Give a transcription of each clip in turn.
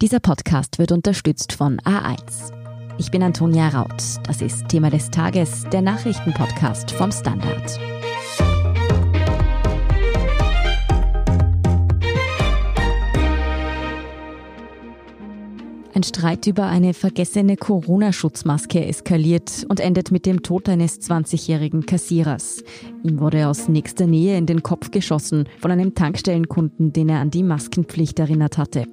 Dieser Podcast wird unterstützt von A1. Ich bin Antonia Raut. Das ist Thema des Tages, der Nachrichtenpodcast vom Standard. Ein Streit über eine vergessene Corona-Schutzmaske eskaliert und endet mit dem Tod eines 20-jährigen Kassierers. Ihm wurde aus nächster Nähe in den Kopf geschossen von einem Tankstellenkunden, den er an die Maskenpflicht erinnert hatte.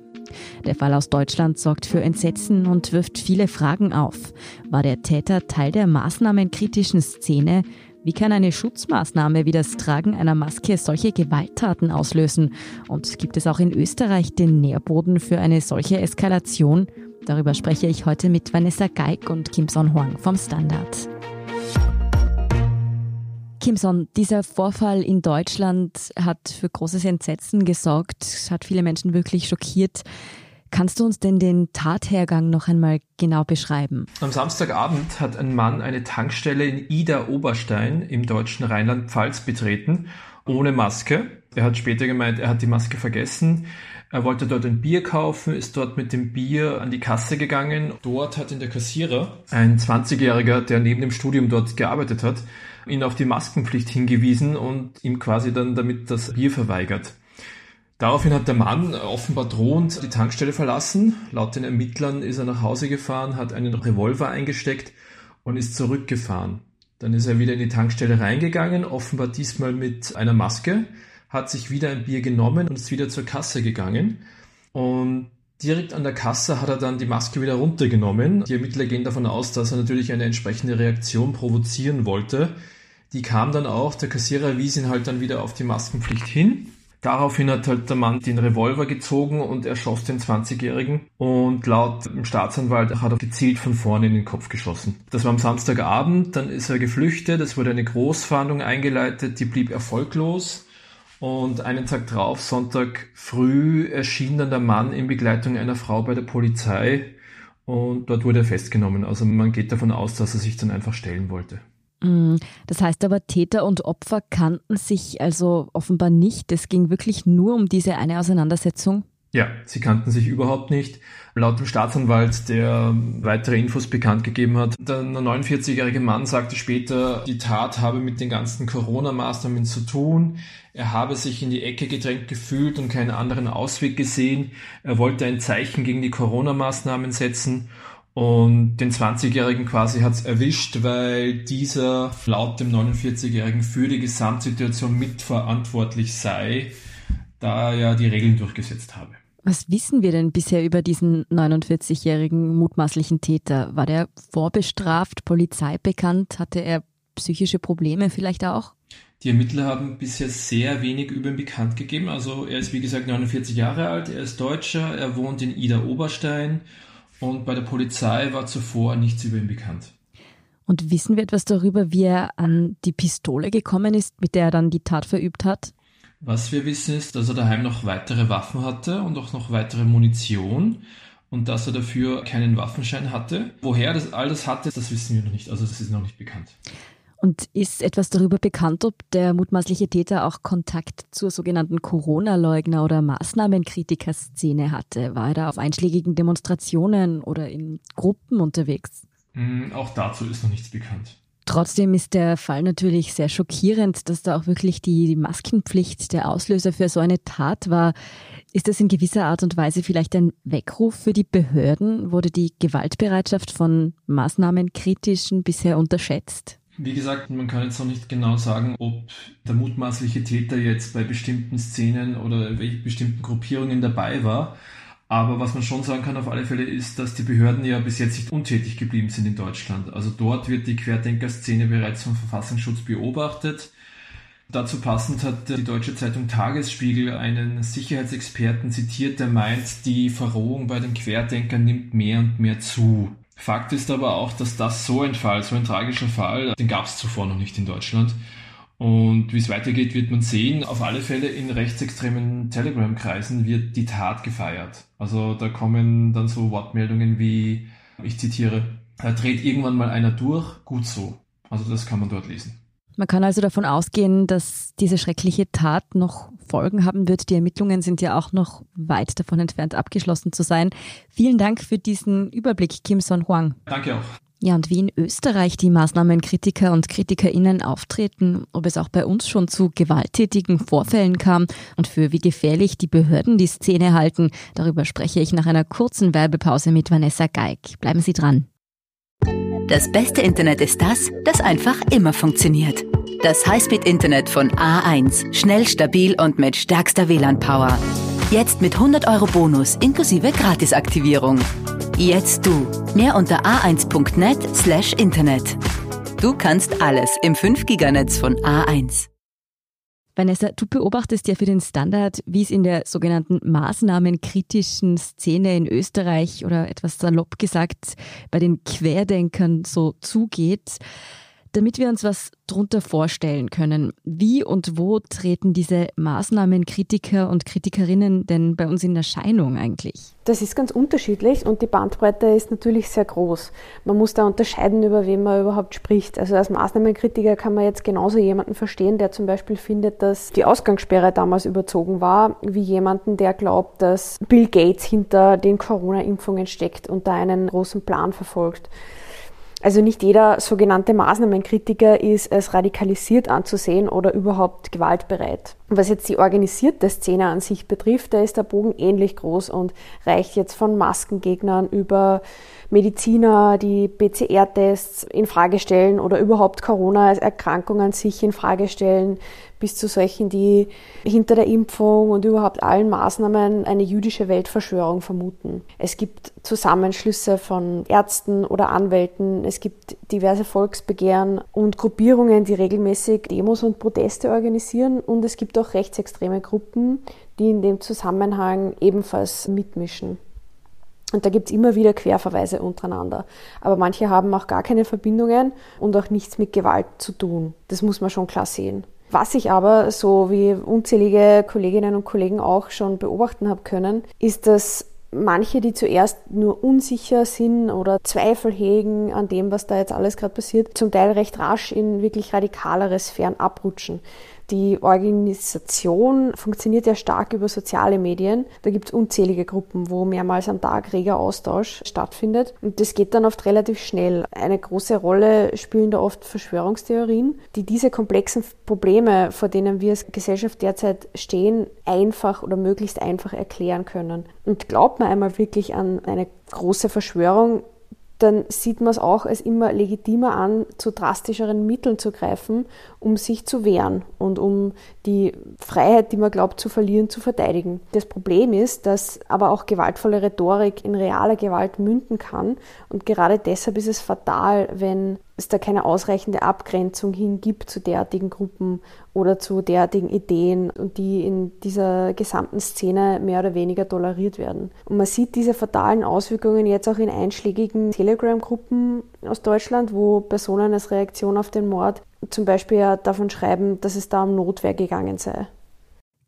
Der Fall aus Deutschland sorgt für Entsetzen und wirft viele Fragen auf. War der Täter Teil der maßnahmenkritischen Szene? Wie kann eine Schutzmaßnahme wie das Tragen einer Maske solche Gewalttaten auslösen? Und gibt es auch in Österreich den Nährboden für eine solche Eskalation? Darüber spreche ich heute mit Vanessa Geig und Kim Son Huang vom Standard. Kimson, dieser Vorfall in Deutschland hat für großes Entsetzen gesorgt, hat viele Menschen wirklich schockiert. Kannst du uns denn den Tathergang noch einmal genau beschreiben? Am Samstagabend hat ein Mann eine Tankstelle in Ida Oberstein im deutschen Rheinland-Pfalz betreten, ohne Maske. Er hat später gemeint, er hat die Maske vergessen. Er wollte dort ein Bier kaufen, ist dort mit dem Bier an die Kasse gegangen. Dort hat ihn der Kassierer, ein 20-Jähriger, der neben dem Studium dort gearbeitet hat, ihn auf die Maskenpflicht hingewiesen und ihm quasi dann damit das Bier verweigert. Daraufhin hat der Mann offenbar drohend die Tankstelle verlassen. Laut den Ermittlern ist er nach Hause gefahren, hat einen Revolver eingesteckt und ist zurückgefahren. Dann ist er wieder in die Tankstelle reingegangen, offenbar diesmal mit einer Maske, hat sich wieder ein Bier genommen und ist wieder zur Kasse gegangen. Und direkt an der Kasse hat er dann die Maske wieder runtergenommen. Die Ermittler gehen davon aus, dass er natürlich eine entsprechende Reaktion provozieren wollte. Die kam dann auch, der Kassierer wies ihn halt dann wieder auf die Maskenpflicht hin. Daraufhin hat halt der Mann den Revolver gezogen und erschoss den 20-Jährigen. Und laut dem Staatsanwalt hat er gezielt von vorne in den Kopf geschossen. Das war am Samstagabend, dann ist er geflüchtet, es wurde eine Großfahndung eingeleitet, die blieb erfolglos. Und einen Tag drauf, Sonntag früh, erschien dann der Mann in Begleitung einer Frau bei der Polizei und dort wurde er festgenommen. Also man geht davon aus, dass er sich dann einfach stellen wollte. Mm, das heißt aber, Täter und Opfer kannten sich also offenbar nicht. Es ging wirklich nur um diese eine Auseinandersetzung. Ja, sie kannten sich überhaupt nicht. Laut dem Staatsanwalt, der weitere Infos bekannt gegeben hat, der 49-jährige Mann sagte später, die Tat habe mit den ganzen Corona-Maßnahmen zu tun. Er habe sich in die Ecke gedrängt gefühlt und keinen anderen Ausweg gesehen. Er wollte ein Zeichen gegen die Corona-Maßnahmen setzen und den 20-Jährigen quasi hat's erwischt, weil dieser laut dem 49-Jährigen für die Gesamtsituation mitverantwortlich sei, da er ja die Regeln durchgesetzt habe. Was wissen wir denn bisher über diesen 49-jährigen mutmaßlichen Täter? War der vorbestraft, Polizei bekannt? Hatte er psychische Probleme vielleicht auch? Die Ermittler haben bisher sehr wenig über ihn bekannt gegeben. Also er ist wie gesagt 49 Jahre alt, er ist Deutscher, er wohnt in Ida Oberstein und bei der Polizei war zuvor nichts über ihn bekannt. Und wissen wir etwas darüber, wie er an die Pistole gekommen ist, mit der er dann die Tat verübt hat? Was wir wissen ist, dass er daheim noch weitere Waffen hatte und auch noch weitere Munition und dass er dafür keinen Waffenschein hatte. Woher das alles hatte, das wissen wir noch nicht. Also das ist noch nicht bekannt. Und ist etwas darüber bekannt, ob der mutmaßliche Täter auch Kontakt zur sogenannten Corona-Leugner- oder Maßnahmenkritiker-Szene hatte? War er da auf einschlägigen Demonstrationen oder in Gruppen unterwegs? Mm, auch dazu ist noch nichts bekannt. Trotzdem ist der Fall natürlich sehr schockierend, dass da auch wirklich die Maskenpflicht der Auslöser für so eine Tat war. Ist das in gewisser Art und Weise vielleicht ein Weckruf für die Behörden? Wurde die Gewaltbereitschaft von Maßnahmenkritischen bisher unterschätzt? Wie gesagt, man kann jetzt noch nicht genau sagen, ob der mutmaßliche Täter jetzt bei bestimmten Szenen oder welche bestimmten Gruppierungen dabei war. Aber was man schon sagen kann auf alle Fälle ist, dass die Behörden ja bis jetzt nicht untätig geblieben sind in Deutschland. Also dort wird die Querdenker-Szene bereits vom Verfassungsschutz beobachtet. Dazu passend hat die deutsche Zeitung Tagesspiegel einen Sicherheitsexperten zitiert, der meint, die Verrohung bei den Querdenkern nimmt mehr und mehr zu. Fakt ist aber auch, dass das so ein Fall, so ein tragischer Fall, den gab es zuvor noch nicht in Deutschland. Und wie es weitergeht, wird man sehen. Auf alle Fälle in rechtsextremen Telegram-Kreisen wird die Tat gefeiert. Also da kommen dann so Wortmeldungen wie, ich zitiere, da dreht irgendwann mal einer durch, gut so. Also das kann man dort lesen. Man kann also davon ausgehen, dass diese schreckliche Tat noch Folgen haben wird. Die Ermittlungen sind ja auch noch weit davon entfernt, abgeschlossen zu sein. Vielen Dank für diesen Überblick, Kim Son Huang. Danke auch. Ja, und wie in Österreich die Maßnahmenkritiker und KritikerInnen auftreten, ob es auch bei uns schon zu gewalttätigen Vorfällen kam und für wie gefährlich die Behörden die Szene halten, darüber spreche ich nach einer kurzen Werbepause mit Vanessa Geig. Bleiben Sie dran. Das beste Internet ist das, das einfach immer funktioniert. Das Highspeed-Internet von A1. Schnell, stabil und mit stärkster WLAN-Power. Jetzt mit 100 Euro Bonus inklusive Gratisaktivierung. Jetzt du. Mehr unter a1.net slash Internet. Du kannst alles im 5-Giganetz von A1. Vanessa, du beobachtest ja für den Standard, wie es in der sogenannten maßnahmenkritischen Szene in Österreich oder etwas salopp gesagt bei den Querdenkern so zugeht. Damit wir uns was drunter vorstellen können, wie und wo treten diese Maßnahmenkritiker und Kritikerinnen denn bei uns in Erscheinung eigentlich? Das ist ganz unterschiedlich und die Bandbreite ist natürlich sehr groß. Man muss da unterscheiden, über wen man überhaupt spricht. Also als Maßnahmenkritiker kann man jetzt genauso jemanden verstehen, der zum Beispiel findet, dass die Ausgangssperre damals überzogen war, wie jemanden, der glaubt, dass Bill Gates hinter den Corona-Impfungen steckt und da einen großen Plan verfolgt. Also nicht jeder sogenannte Maßnahmenkritiker ist als radikalisiert anzusehen oder überhaupt gewaltbereit. Was jetzt die organisierte Szene an sich betrifft, da ist der Bogen ähnlich groß und reicht jetzt von Maskengegnern über Mediziner, die PCR-Tests in Frage stellen oder überhaupt Corona als Erkrankung an sich in Frage stellen, bis zu solchen, die hinter der Impfung und überhaupt allen Maßnahmen eine jüdische Weltverschwörung vermuten. Es gibt Zusammenschlüsse von Ärzten oder Anwälten, es gibt diverse Volksbegehren und Gruppierungen, die regelmäßig Demos und Proteste organisieren und es gibt auch rechtsextreme Gruppen, die in dem Zusammenhang ebenfalls mitmischen. Und da gibt es immer wieder Querverweise untereinander. Aber manche haben auch gar keine Verbindungen und auch nichts mit Gewalt zu tun. Das muss man schon klar sehen. Was ich aber, so wie unzählige Kolleginnen und Kollegen auch schon beobachten habe können, ist, dass manche, die zuerst nur unsicher sind oder Zweifel hegen an dem, was da jetzt alles gerade passiert, zum Teil recht rasch in wirklich radikalere Sphären abrutschen. Die Organisation funktioniert ja stark über soziale Medien. Da gibt es unzählige Gruppen, wo mehrmals am Tag reger Austausch stattfindet. Und das geht dann oft relativ schnell. Eine große Rolle spielen da oft Verschwörungstheorien, die diese komplexen Probleme, vor denen wir als Gesellschaft derzeit stehen, einfach oder möglichst einfach erklären können. Und glaubt man einmal wirklich an eine große Verschwörung, dann sieht man es auch als immer legitimer an, zu drastischeren Mitteln zu greifen, um sich zu wehren und um die Freiheit, die man glaubt zu verlieren, zu verteidigen. Das Problem ist, dass aber auch gewaltvolle Rhetorik in reale Gewalt münden kann und gerade deshalb ist es fatal, wenn es da keine ausreichende Abgrenzung hingibt zu derartigen Gruppen oder zu derartigen Ideen und die in dieser gesamten Szene mehr oder weniger toleriert werden. Und man sieht diese fatalen Auswirkungen jetzt auch in einschlägigen Telegram-Gruppen aus Deutschland, wo Personen als Reaktion auf den Mord zum Beispiel ja davon schreiben, dass es da um Notwehr gegangen sei.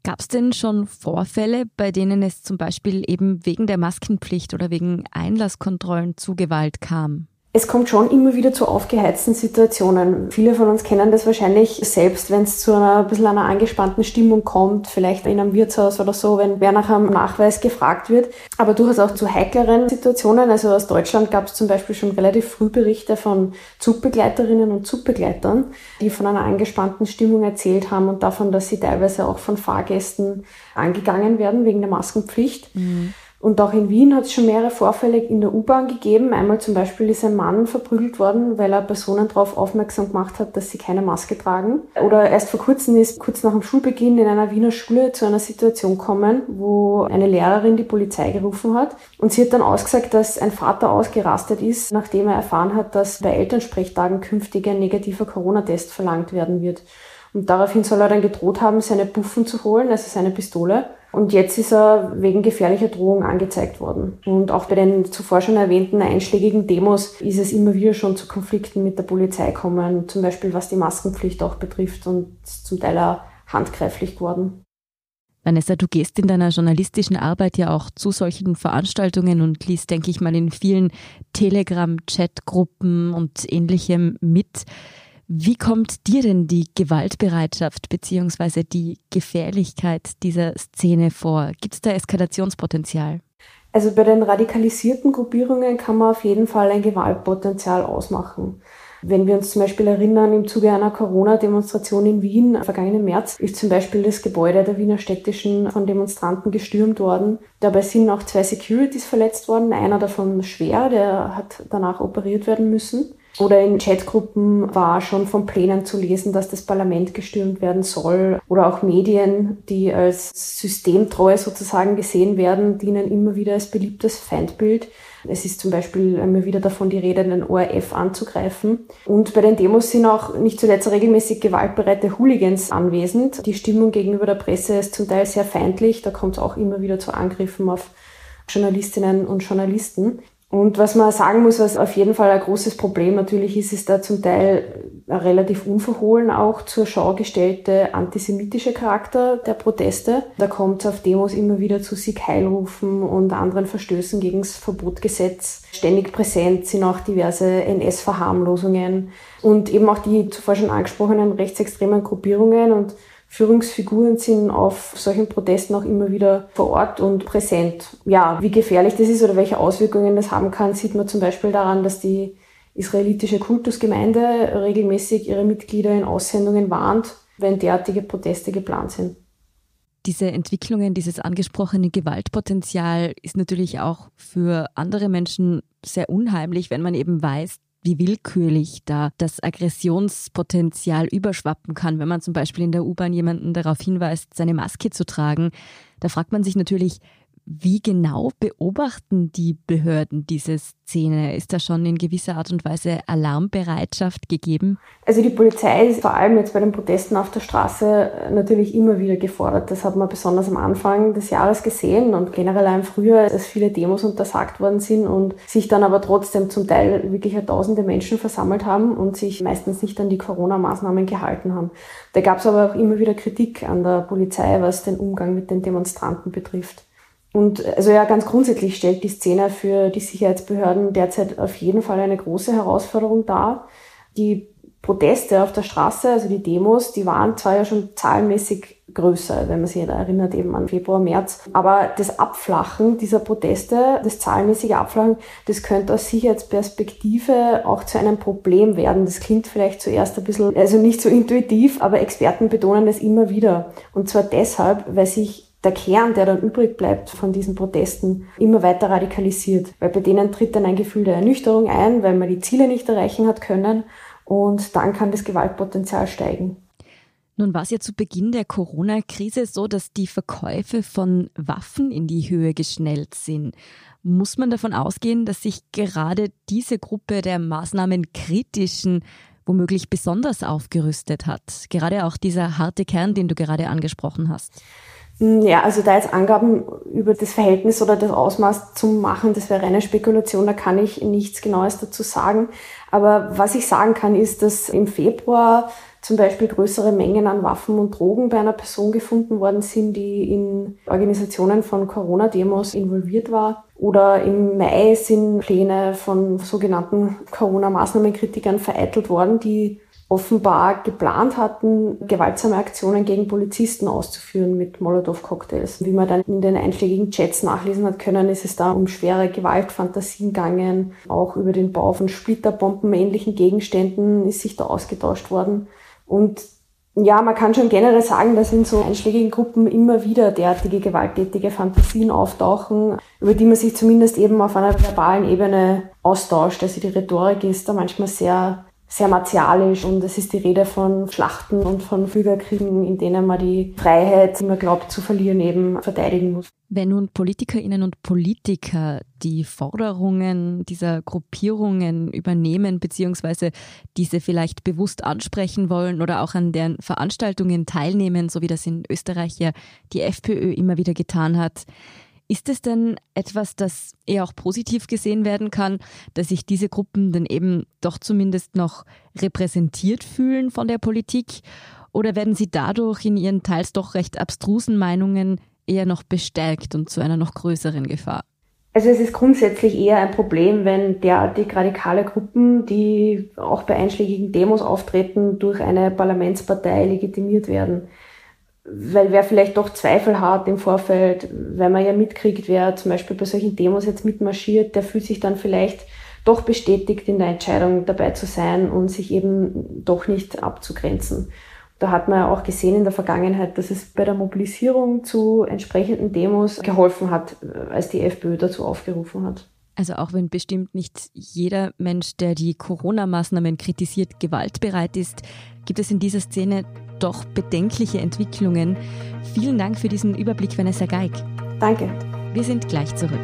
Gab es denn schon Vorfälle, bei denen es zum Beispiel eben wegen der Maskenpflicht oder wegen Einlasskontrollen zu Gewalt kam? Es kommt schon immer wieder zu aufgeheizten Situationen. Viele von uns kennen das wahrscheinlich selbst, wenn es zu einer ein bisschen einer angespannten Stimmung kommt, vielleicht in einem Wirtshaus oder so, wenn wer nach einem Nachweis gefragt wird. Aber durchaus auch zu heikleren Situationen. Also aus Deutschland gab es zum Beispiel schon relativ früh Berichte von Zugbegleiterinnen und Zugbegleitern, die von einer angespannten Stimmung erzählt haben und davon, dass sie teilweise auch von Fahrgästen angegangen werden wegen der Maskenpflicht. Mhm. Und auch in Wien hat es schon mehrere Vorfälle in der U-Bahn gegeben. Einmal zum Beispiel ist ein Mann verprügelt worden, weil er Personen darauf aufmerksam gemacht hat, dass sie keine Maske tragen. Oder erst vor kurzem ist kurz nach dem Schulbeginn in einer Wiener Schule zu einer Situation gekommen, wo eine Lehrerin die Polizei gerufen hat. Und sie hat dann ausgesagt, dass ein Vater ausgerastet ist, nachdem er erfahren hat, dass bei Elternsprechtagen künftig ein negativer Corona-Test verlangt werden wird. Und daraufhin soll er dann gedroht haben, seine Buffen zu holen, also seine Pistole. Und jetzt ist er wegen gefährlicher Drohung angezeigt worden. Und auch bei den zuvor schon erwähnten einschlägigen Demos ist es immer wieder schon zu Konflikten mit der Polizei gekommen, zum Beispiel was die Maskenpflicht auch betrifft und zum Teil auch handgreiflich geworden. Vanessa, du gehst in deiner journalistischen Arbeit ja auch zu solchen Veranstaltungen und liest, denke ich mal, in vielen Telegram-Chatgruppen und ähnlichem mit. Wie kommt dir denn die Gewaltbereitschaft bzw. die Gefährlichkeit dieser Szene vor? Gibt es da Eskalationspotenzial? Also bei den radikalisierten Gruppierungen kann man auf jeden Fall ein Gewaltpotenzial ausmachen. Wenn wir uns zum Beispiel erinnern, im Zuge einer Corona-Demonstration in Wien vergangenen März ist zum Beispiel das Gebäude der Wiener Städtischen von Demonstranten gestürmt worden. Dabei sind auch zwei Securities verletzt worden, einer davon schwer, der hat danach operiert werden müssen. Oder in Chatgruppen war schon von Plänen zu lesen, dass das Parlament gestürmt werden soll. Oder auch Medien, die als systemtreu sozusagen gesehen werden, dienen immer wieder als beliebtes Feindbild. Es ist zum Beispiel immer wieder davon die Rede, den ORF anzugreifen. Und bei den Demos sind auch nicht zuletzt regelmäßig gewaltbereite Hooligans anwesend. Die Stimmung gegenüber der Presse ist zum Teil sehr feindlich. Da kommt es auch immer wieder zu Angriffen auf Journalistinnen und Journalisten. Und was man sagen muss, was auf jeden Fall ein großes Problem natürlich ist, ist da zum Teil relativ unverhohlen auch zur Schau gestellte antisemitische Charakter der Proteste. Da kommt es auf Demos immer wieder zu Sieg Heilrufen und anderen Verstößen gegen das Verbotgesetz. Ständig präsent sind auch diverse NS-Verharmlosungen und eben auch die zuvor schon angesprochenen rechtsextremen Gruppierungen und Führungsfiguren sind auf solchen Protesten auch immer wieder vor Ort und präsent. Ja, wie gefährlich das ist oder welche Auswirkungen das haben kann, sieht man zum Beispiel daran, dass die israelitische Kultusgemeinde regelmäßig ihre Mitglieder in Aussendungen warnt, wenn derartige Proteste geplant sind. Diese Entwicklungen, dieses angesprochene Gewaltpotenzial ist natürlich auch für andere Menschen sehr unheimlich, wenn man eben weiß, wie willkürlich da das Aggressionspotenzial überschwappen kann, wenn man zum Beispiel in der U-Bahn jemanden darauf hinweist, seine Maske zu tragen. Da fragt man sich natürlich, wie genau beobachten die Behörden diese Szene? Ist da schon in gewisser Art und Weise Alarmbereitschaft gegeben? Also die Polizei ist vor allem jetzt bei den Protesten auf der Straße natürlich immer wieder gefordert. Das hat man besonders am Anfang des Jahres gesehen und generell im Frühjahr, dass viele Demos untersagt worden sind und sich dann aber trotzdem zum Teil wirklich tausende Menschen versammelt haben und sich meistens nicht an die Corona-Maßnahmen gehalten haben. Da gab es aber auch immer wieder Kritik an der Polizei, was den Umgang mit den Demonstranten betrifft. Und also ja, ganz grundsätzlich stellt die Szene für die Sicherheitsbehörden derzeit auf jeden Fall eine große Herausforderung dar. Die Proteste auf der Straße, also die Demos, die waren zwar ja schon zahlenmäßig größer, wenn man sich da erinnert, eben an Februar, März. Aber das Abflachen dieser Proteste, das zahlenmäßige Abflachen, das könnte aus Sicherheitsperspektive auch zu einem Problem werden. Das klingt vielleicht zuerst ein bisschen, also nicht so intuitiv, aber Experten betonen das immer wieder. Und zwar deshalb, weil sich der Kern, der dann übrig bleibt von diesen Protesten, immer weiter radikalisiert. Weil bei denen tritt dann ein Gefühl der Ernüchterung ein, weil man die Ziele nicht erreichen hat können und dann kann das Gewaltpotenzial steigen. Nun war es ja zu Beginn der Corona-Krise so, dass die Verkäufe von Waffen in die Höhe geschnellt sind. Muss man davon ausgehen, dass sich gerade diese Gruppe der Maßnahmenkritischen womöglich besonders aufgerüstet hat? Gerade auch dieser harte Kern, den du gerade angesprochen hast. Hm, ja, also da jetzt Angaben über das Verhältnis oder das Ausmaß zu machen, das wäre reine Spekulation, da kann ich nichts Genaues dazu sagen. Aber was ich sagen kann, ist, dass im Februar zum Beispiel größere Mengen an Waffen und Drogen bei einer Person gefunden worden sind, die in Organisationen von Corona-Demos involviert war. Oder im Mai sind Pläne von sogenannten Corona-Maßnahmenkritikern vereitelt worden, die offenbar geplant hatten, gewaltsame Aktionen gegen Polizisten auszuführen mit Molotow-Cocktails. Wie man dann in den einschlägigen Chats nachlesen hat können, ist es da um schwere Gewaltfantasien gegangen. Auch über den Bau von Splitterbomben ähnlichen Gegenständen ist sich da ausgetauscht worden. Und ja, man kann schon generell sagen, dass in so einschlägigen Gruppen immer wieder derartige gewalttätige Fantasien auftauchen, über die man sich zumindest eben auf einer verbalen Ebene austauscht. Also die Rhetorik ist da manchmal sehr sehr martialisch und es ist die Rede von Schlachten und von Bürgerkriegen, in denen man die Freiheit, die man glaubt zu verlieren, eben verteidigen muss. Wenn nun Politikerinnen und Politiker die Forderungen dieser Gruppierungen übernehmen beziehungsweise diese vielleicht bewusst ansprechen wollen oder auch an deren Veranstaltungen teilnehmen, so wie das in Österreich ja die FPÖ immer wieder getan hat, ist es denn etwas, das eher auch positiv gesehen werden kann, dass sich diese Gruppen dann eben doch zumindest noch repräsentiert fühlen von der Politik? Oder werden sie dadurch in ihren teils doch recht abstrusen Meinungen eher noch bestärkt und zu einer noch größeren Gefahr? Also es ist grundsätzlich eher ein Problem, wenn derartig radikale Gruppen, die auch bei einschlägigen Demos auftreten, durch eine Parlamentspartei legitimiert werden. Weil wer vielleicht doch Zweifel hat im Vorfeld, wenn man ja mitkriegt, wer zum Beispiel bei solchen Demos jetzt mitmarschiert, der fühlt sich dann vielleicht doch bestätigt in der Entscheidung dabei zu sein und sich eben doch nicht abzugrenzen. Da hat man ja auch gesehen in der Vergangenheit, dass es bei der Mobilisierung zu entsprechenden Demos geholfen hat, als die FPÖ dazu aufgerufen hat. Also auch wenn bestimmt nicht jeder Mensch, der die Corona-Maßnahmen kritisiert, gewaltbereit ist, gibt es in dieser Szene doch bedenkliche Entwicklungen. Vielen Dank für diesen Überblick, Vanessa Geig. Danke. Wir sind gleich zurück.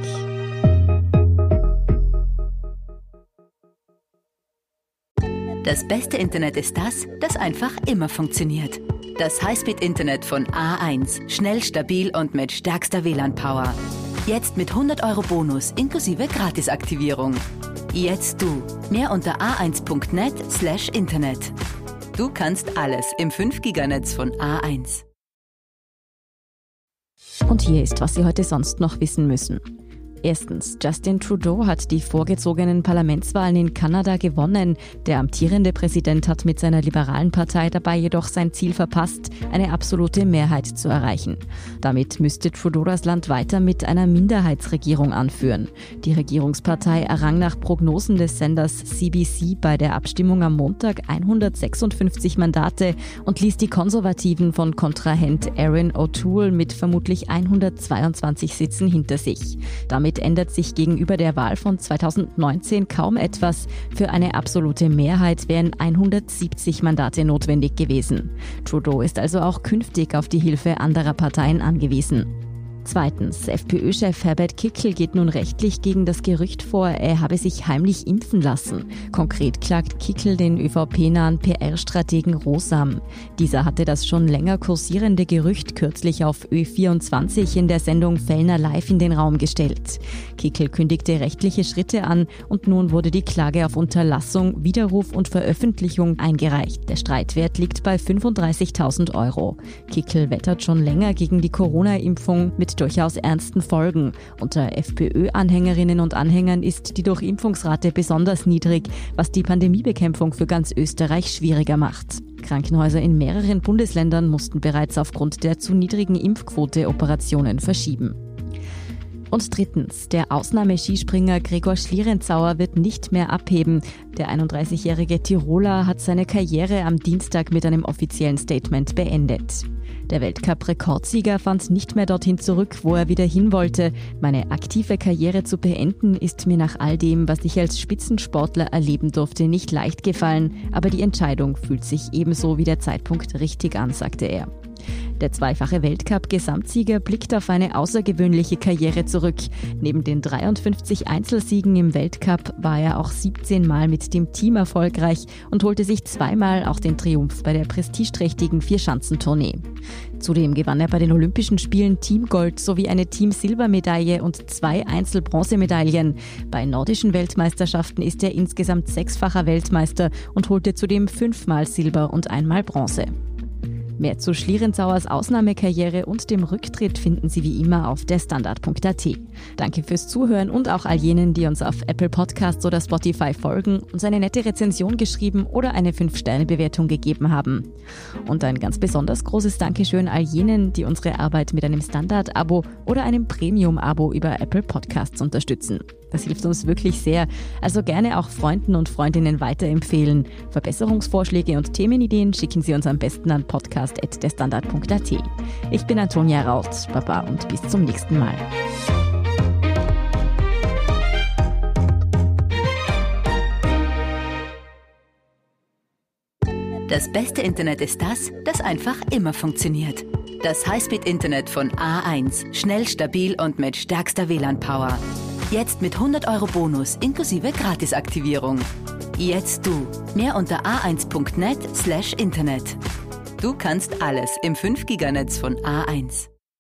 Das beste Internet ist das, das einfach immer funktioniert. Das Highspeed-Internet von A1. Schnell, stabil und mit stärkster WLAN-Power. Jetzt mit 100 Euro Bonus inklusive Gratisaktivierung. Jetzt du. Mehr unter a1.net slash Internet. Du kannst alles im 5-Giganetz von A1. Und hier ist, was Sie heute sonst noch wissen müssen. Erstens, Justin Trudeau hat die vorgezogenen Parlamentswahlen in Kanada gewonnen. Der amtierende Präsident hat mit seiner liberalen Partei dabei jedoch sein Ziel verpasst, eine absolute Mehrheit zu erreichen. Damit müsste Trudeau das Land weiter mit einer Minderheitsregierung anführen. Die Regierungspartei errang nach Prognosen des Senders CBC bei der Abstimmung am Montag 156 Mandate und ließ die Konservativen von Kontrahent Aaron O'Toole mit vermutlich 122 Sitzen hinter sich. Damit damit ändert sich gegenüber der Wahl von 2019 kaum etwas. Für eine absolute Mehrheit wären 170 Mandate notwendig gewesen. Trudeau ist also auch künftig auf die Hilfe anderer Parteien angewiesen. Zweitens, FPÖ-Chef Herbert Kickel geht nun rechtlich gegen das Gerücht vor, er habe sich heimlich impfen lassen. Konkret klagt Kickel den ÖVP-nahen PR-Strategen Rosam. Dieser hatte das schon länger kursierende Gerücht kürzlich auf Ö24 in der Sendung Fellner Live in den Raum gestellt. Kickel kündigte rechtliche Schritte an und nun wurde die Klage auf Unterlassung, Widerruf und Veröffentlichung eingereicht. Der Streitwert liegt bei 35.000 Euro. Kickel wettert schon länger gegen die Corona-Impfung mit durchaus ernsten Folgen. Unter FPÖ-Anhängerinnen und Anhängern ist die Durchimpfungsrate besonders niedrig, was die Pandemiebekämpfung für ganz Österreich schwieriger macht. Krankenhäuser in mehreren Bundesländern mussten bereits aufgrund der zu niedrigen Impfquote Operationen verschieben. Und drittens, der Ausnahmeskispringer Gregor Schlierenzauer wird nicht mehr abheben. Der 31-jährige Tiroler hat seine Karriere am Dienstag mit einem offiziellen Statement beendet. Der Weltcup-Rekordsieger fand nicht mehr dorthin zurück, wo er wieder hin wollte. Meine aktive Karriere zu beenden ist mir nach all dem, was ich als Spitzensportler erleben durfte, nicht leicht gefallen, aber die Entscheidung fühlt sich ebenso wie der Zeitpunkt richtig an, sagte er. Der zweifache Weltcup-Gesamtsieger blickt auf eine außergewöhnliche Karriere zurück. Neben den 53 Einzelsiegen im Weltcup war er auch 17 Mal mit dem Team erfolgreich und holte sich zweimal auch den Triumph bei der prestigeträchtigen Vierschanzentournee. Zudem gewann er bei den Olympischen Spielen Team Gold sowie eine Team Silbermedaille und zwei Einzel-Bronzemedaillen. Bei nordischen Weltmeisterschaften ist er insgesamt sechsfacher Weltmeister und holte zudem fünfmal Silber und einmal Bronze. Mehr zu Schlierenzauers Ausnahmekarriere und dem Rücktritt finden Sie wie immer auf der Standard.at. Danke fürs Zuhören und auch all jenen, die uns auf Apple Podcasts oder Spotify folgen, uns eine nette Rezension geschrieben oder eine 5-Sterne-Bewertung gegeben haben. Und ein ganz besonders großes Dankeschön all jenen, die unsere Arbeit mit einem Standard-Abo oder einem Premium-Abo über Apple Podcasts unterstützen. Das hilft uns wirklich sehr. Also gerne auch Freunden und Freundinnen weiterempfehlen. Verbesserungsvorschläge und Themenideen schicken Sie uns am besten an podcast.derstandard.at. Ich bin Antonia Raut. Baba und bis zum nächsten Mal. Das beste Internet ist das, das einfach immer funktioniert. Das Highspeed-Internet von A1. Schnell, stabil und mit stärkster WLAN-Power. Jetzt mit 100 Euro Bonus inklusive Gratisaktivierung. Jetzt du. Mehr unter a1.net slash Internet. Du kannst alles im 5-Giganetz von A1.